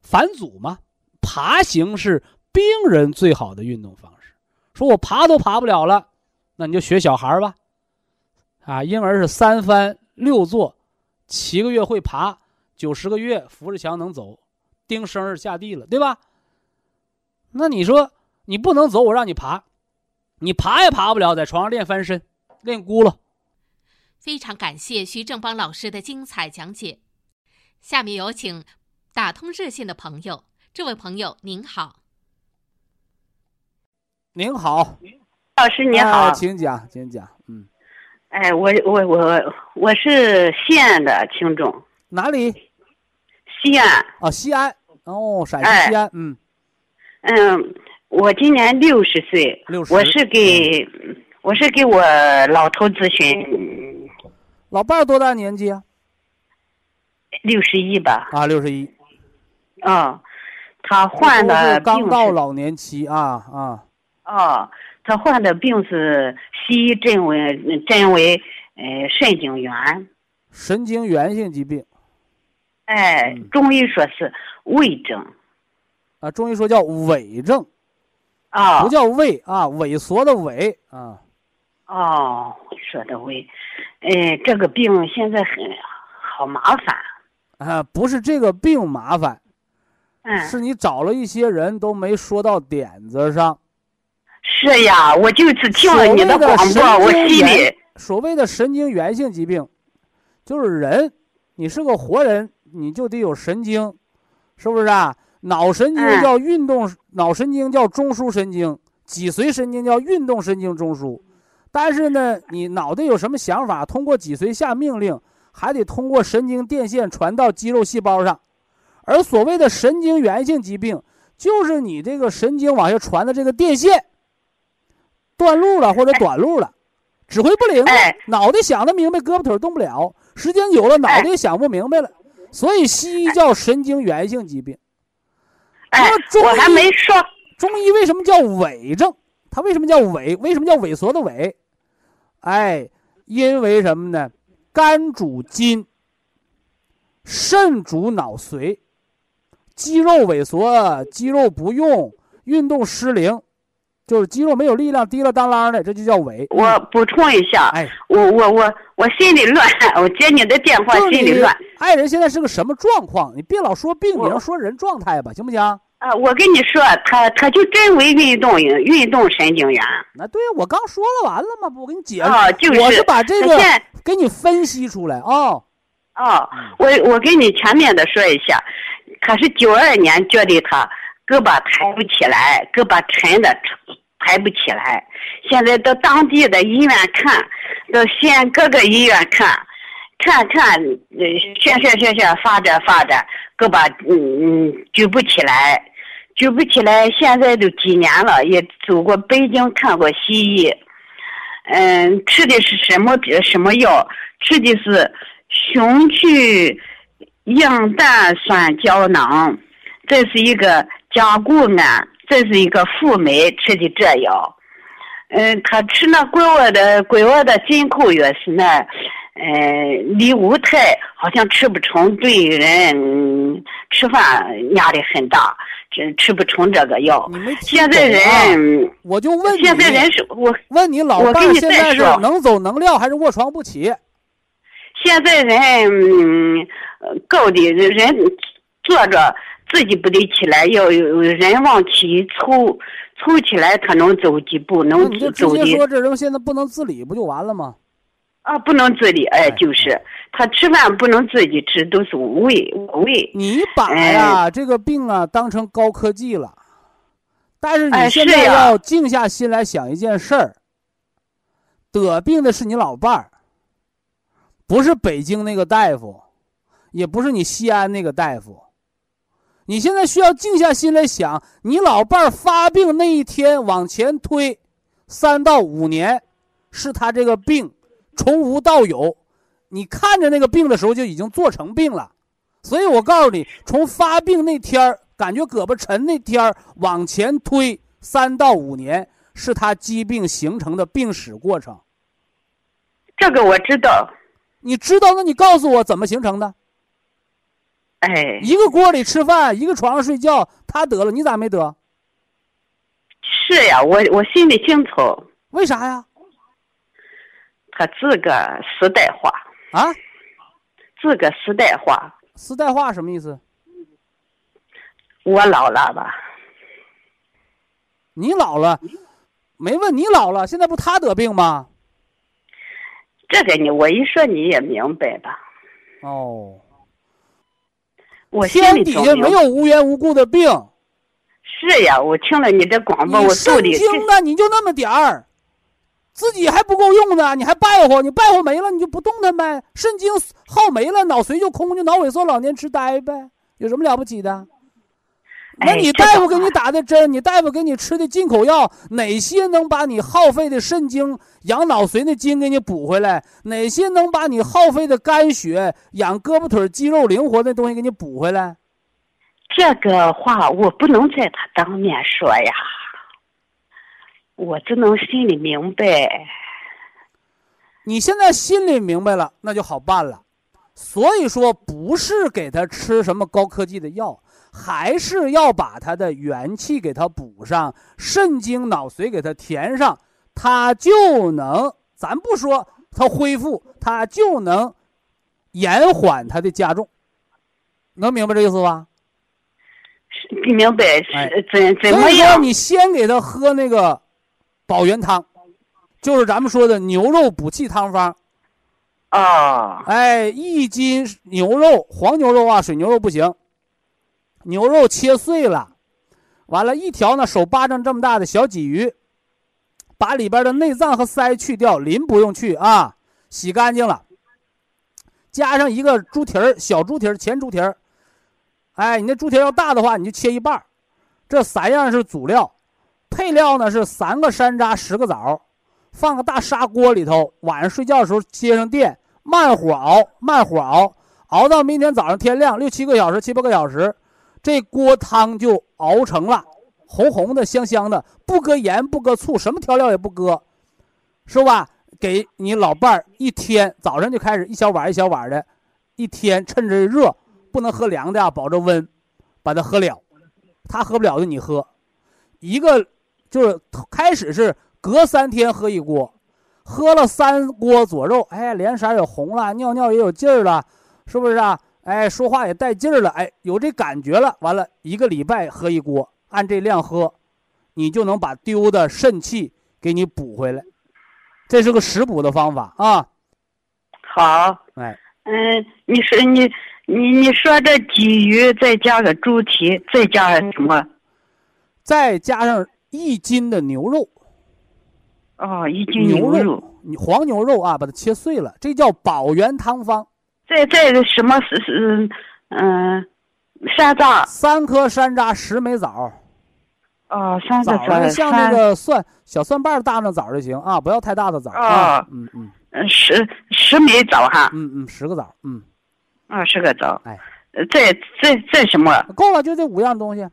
返祖嘛，爬行是病人最好的运动方式。说我爬都爬不了了，那你就学小孩吧。啊，婴儿是三翻六坐，七个月会爬，九十个月扶着墙能走，钉绳儿下地了，对吧？那你说你不能走，我让你爬，你爬也爬不了，在床上练翻身，练轱辘。非常感谢徐正邦老师的精彩讲解。下面有请打通热线的朋友，这位朋友您好。您好，老师您好，请讲，请讲，嗯。哎，我我我我是西安的听众。哪里？西安。哦，西安。哦，陕西西安，嗯。嗯，我今年六十岁，我是给我是给我老头咨询。老伴儿多大年纪啊？六十一吧。啊，六十一。啊，他患的刚到老年期啊啊。哦，他患的病是西医诊为诊为呃神经元。神经源性疾病。哎，中医说是胃症。啊，中医说叫伪症，啊，不叫胃啊，萎缩的萎啊。哦，说的胃，哎，这个病现在很好麻烦。啊，不是这个病麻烦，嗯，是你找了一些人都没说到点子上。是呀，我就是听了你的广播，我心里。所谓的神经源性疾病，就是人，你是个活人，你就得有神经，是不是啊？脑神经叫运动，脑神经叫中枢神经，脊髓神经叫运动神经中枢。但是呢，你脑袋有什么想法，通过脊髓下命令，还得通过神经电线传到肌肉细胞上。而所谓的神经源性疾病，就是你这个神经往下传的这个电线断路了或者短路了，指挥不灵了，脑袋想得明白，胳膊腿动不了，时间久了脑袋也想不明白了。所以西医叫神经源性疾病。哎，我还没说，中医为什么叫伪症？它为什么叫伪？为什么叫萎缩的萎？哎，因为什么呢？肝主筋，肾主脑髓，肌肉萎缩，肌肉不用，运动失灵，就是肌肉没有力量，滴了当啷的，这就叫萎。我补充一下，哎，我我我我心里乱，我接你的电话心里乱。爱人现在是个什么状况？你别老说病名，说人状态吧，行不行？啊，我跟你说，他他就真为运动运动神经元。那对我刚说了完了吗？不，我给你解释。啊，就是我是把这个给你分析出来啊。哦，我我给你全面的说一下，他是九二年觉得他胳膊抬不起来，胳膊沉的抬不起来。现在到当地的医院看，到县各个医院看，看看，呃，选选选选发展发着，胳膊嗯嗯举不起来。举不起来，现在都几年了，也走过北京看过西医，嗯，吃的是什么什么药？吃的是雄曲硬氮酸胶囊，这是一个甲固胺，这是一个辅酶吃的这药。嗯，他吃那国外的国外的进口药是那，嗯，利乌泰好像吃不成，对人吃饭压力很大。吃吃不成这个药。现在人，我就问你，现在人是我，问你老我跟你伴现在是能走能撂还是卧床不起？现在人嗯，呃高的人坐着自己不得起来，要有人往起凑，凑起来他能走几步，那能你就直接走的说这人现在不能自理，不就完了吗？啊，不能自理，哎哎，就是他吃饭不能自己吃，都是无味无味。你把哎呀、这个病啊当成高科技了，但是你哎现在要静下心来想一件事儿。得病的是你老伴儿，不是北京那个大夫，也不是你西安那个大夫。你现在需要静下心来想，你老伴儿发病那一天往前推三到五年，是他这个病从无到有，你看着那个病的时候就已经做成病了。所以我告诉你，从发病那天儿感觉胳膊沉那天儿往前推三到五年，是他疾病形成的病史过程。这个我知道，你知道？那你告诉我怎么形成的？哎，一个锅里吃饭，一个床上睡觉，他得了，你咋没得？是呀，我我心里清楚，为啥呀？他自个时代化，啊，自个时代化。时代化什么意思？我老了吧？你老了，没问你老了，现在不他得病吗？这个你我一说你也明白吧？哦，天底下没有无缘无故的病。是呀，我听了你这广播，我肚肾里经呢，你就那么点儿，自己还不够用呢，你还败火，你败火没了，你就不动弹呗。肾经耗没了，脑髓就空，就脑萎缩、老年痴呆呗，有什么了不起的？那你大夫给你打的针，你大夫给你吃的进口药，哪些能把你耗费的肾精、养脑髓的精给你补回来？哪些能把你耗费的肝血、养胳膊腿肌肉灵活的东西给你补回来？这个话我不能在他当面说呀，我只能心里明白。你现在心里明白了，那就好办了。所以说，不是给他吃什么高科技的药，还是要把他的元气给他补上，肾精、脑髓给他填上，他就能，咱不说他恢复，他就能延缓他的加重。能明白这意思吧？是明白怎怎所以说，么样？你先给他喝那个保元汤，就是咱们说的牛肉补气汤方。啊，哎，一斤牛肉，黄牛肉啊，水牛肉不行。牛肉切碎了，完了，一条呢手巴掌这么大的小鲫鱼，把里边的内脏和鳃去掉，鳞不用去啊，洗干净了。加上一个猪蹄儿，小猪蹄儿，前猪蹄儿。哎，你那猪蹄儿要大的话，你就切一半儿。这三样是主料，配料呢是三个山楂，十个枣，放个大砂锅里头，晚上睡觉的时候接上电，慢火熬，慢火熬，熬到明天早上天亮，六七个小时，七八个小时，这锅汤就熬成了，红红的，香香的，不搁盐，不搁醋，什么调料也不搁，是吧？给你老伴儿一天，早上就开始一小碗一小碗的，一天趁着热，不能喝凉的啊，保着温，把它喝了。他喝不了的你喝，一个就是开始是隔三天喝一锅，喝了三锅左右，哎，脸色也红了，尿尿也有劲儿了，是不是啊？哎，说话也带劲儿了，哎，有这感觉了。完了，一个礼拜喝一锅，按这量喝，你就能把丢的肾气给你补回来。这是个食补的方法啊！好，哎，嗯，你说你你你说这鲫鱼，再加个猪蹄，再加上什么？再加上一斤的牛肉，哦，一斤牛牛肉，黄牛肉啊，把它切碎了，这叫保元汤方。再再个什么是是嗯，山楂三颗山楂，十枚枣，哦，三个枣呢枣像那个蒜小蒜瓣大那枣就行啊，不要太大的枣啊。嗯嗯呃十十枚枣哈，嗯嗯，十个枣，嗯，二十个枣，哎，呃再再再什么？够了，就这五样东西。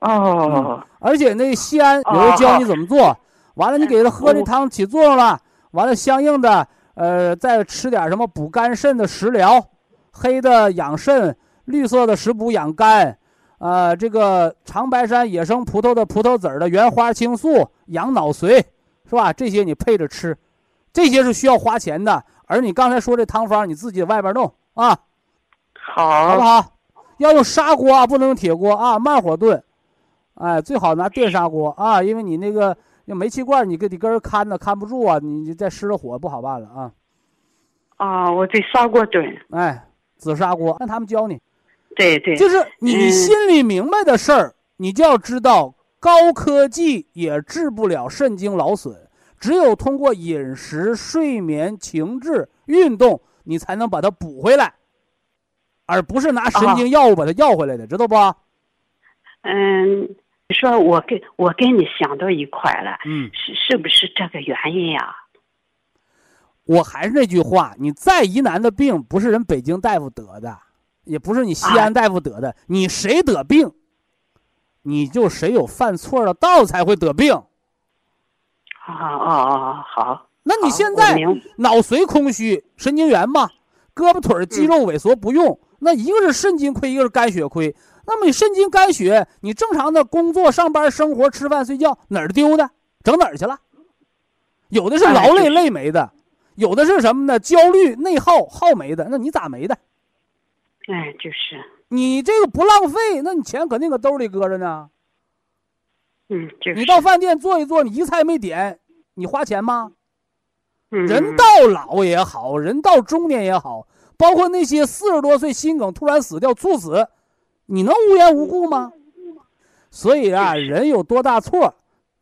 哦，而且那西安有哦人教你怎么做，完了你给他喝这汤起作用了，完了相应的呃再吃点什么补肝肾的食疗，黑的养肾，绿色的食补养肝，呃，这个长白山野生葡萄的葡萄籽儿的原花青素、养脑髓，是吧？这些你配着吃，这些是需要花钱的。而你刚才说这汤方，你自己外边弄啊，好，好不好？要用砂锅啊，不能用铁锅啊，慢火炖。哎，最好拿电砂锅啊，因为你那个那煤气罐，你给你跟人看着，看不住啊，你你再失了火不好办了啊。啊，我得砂锅炖，哎，紫砂锅，让他们教你。对对，就是你心里明白的事儿，你就要知道，高科技也治不了肾经劳损，只有通过饮食、睡眠、情志、运动，你才能把它补回来，而不是拿神经药物把它要回来的，知道不？嗯，说我跟我跟你想到一块了，嗯，是是不是这个原因呀？我还是那句话，你再疑难的病，不是人北京大夫得的。也不是你西安大夫得的，你谁得病，你就谁有犯错的道才会得病。啊啊啊！好，那你现在脑髓空虚，神经元嘛，胳膊腿肌肉萎缩不用，那一个是肾精亏，一个是肝血亏。那么你肾精肝血，你正常的工作、上班、生活、吃饭、睡觉哪儿丢的？整哪儿去了？有的是劳累累没的，有的是什么呢？焦虑内耗耗没的。那你咋没的？哎，就是你这个不浪费，那你钱肯定搁兜里搁着呢。嗯，就是你到饭店坐一坐，你一菜没点，你花钱吗？嗯，人到老也好，人到中年也好，包括那些四十多岁心梗突然死掉猝死，你能无缘无故吗？所以啊，人有多大错，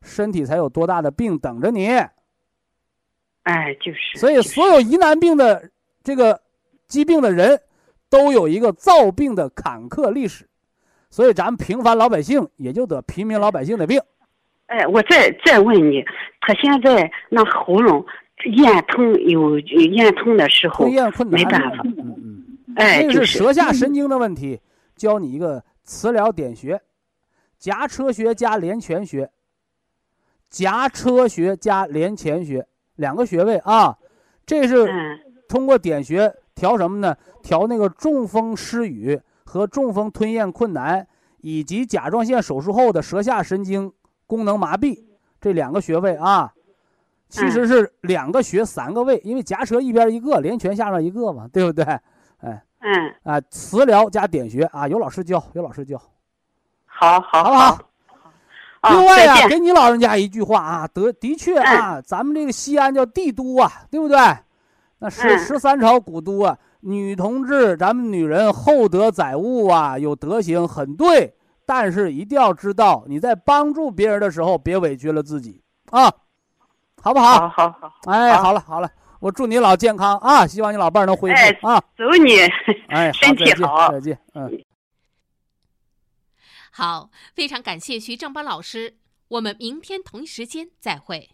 身体才有多大的病等着你。哎，就是。所以，所有疑难病的这个疾病的人。都有一个造病的坎坷历史，所以咱们平凡老百姓也就得平民老百姓的病。哎，我再再问你，他现在那喉咙咽痛有咽痛的时候，没办法。嗯嗯，哎，这是舌下神经的问题。教你一个磁疗点穴，夹车穴加连泉穴，夹车穴加连泉穴两个穴位啊，这是通过点穴。调什么呢？调那个中风失语和中风吞咽困难，以及甲状腺手术后的舌下神经功能麻痹这两个穴位啊，其实是两个穴三个位，因为夹舌一边一个，连泉下面一个嘛，对不对？哎，嗯，啊，磁疗加点穴啊，有老师教，有老师教，好好好不好？另外啊，给你老人家一句话啊，得的确啊，咱们这个西安叫帝都啊，对不对？那十十三朝古都啊，女同志，咱们女人厚德载物啊，有德行很对。但是一定要知道，你在帮助别人的时候，别委屈了自己啊，好不好？好，好，好。哎，好了，好了，我祝你老健康啊！希望你老伴儿能恢复啊！祝你 哎，身体好，再见，嗯。好，非常感谢徐正邦老师，我们明天同一时间再会。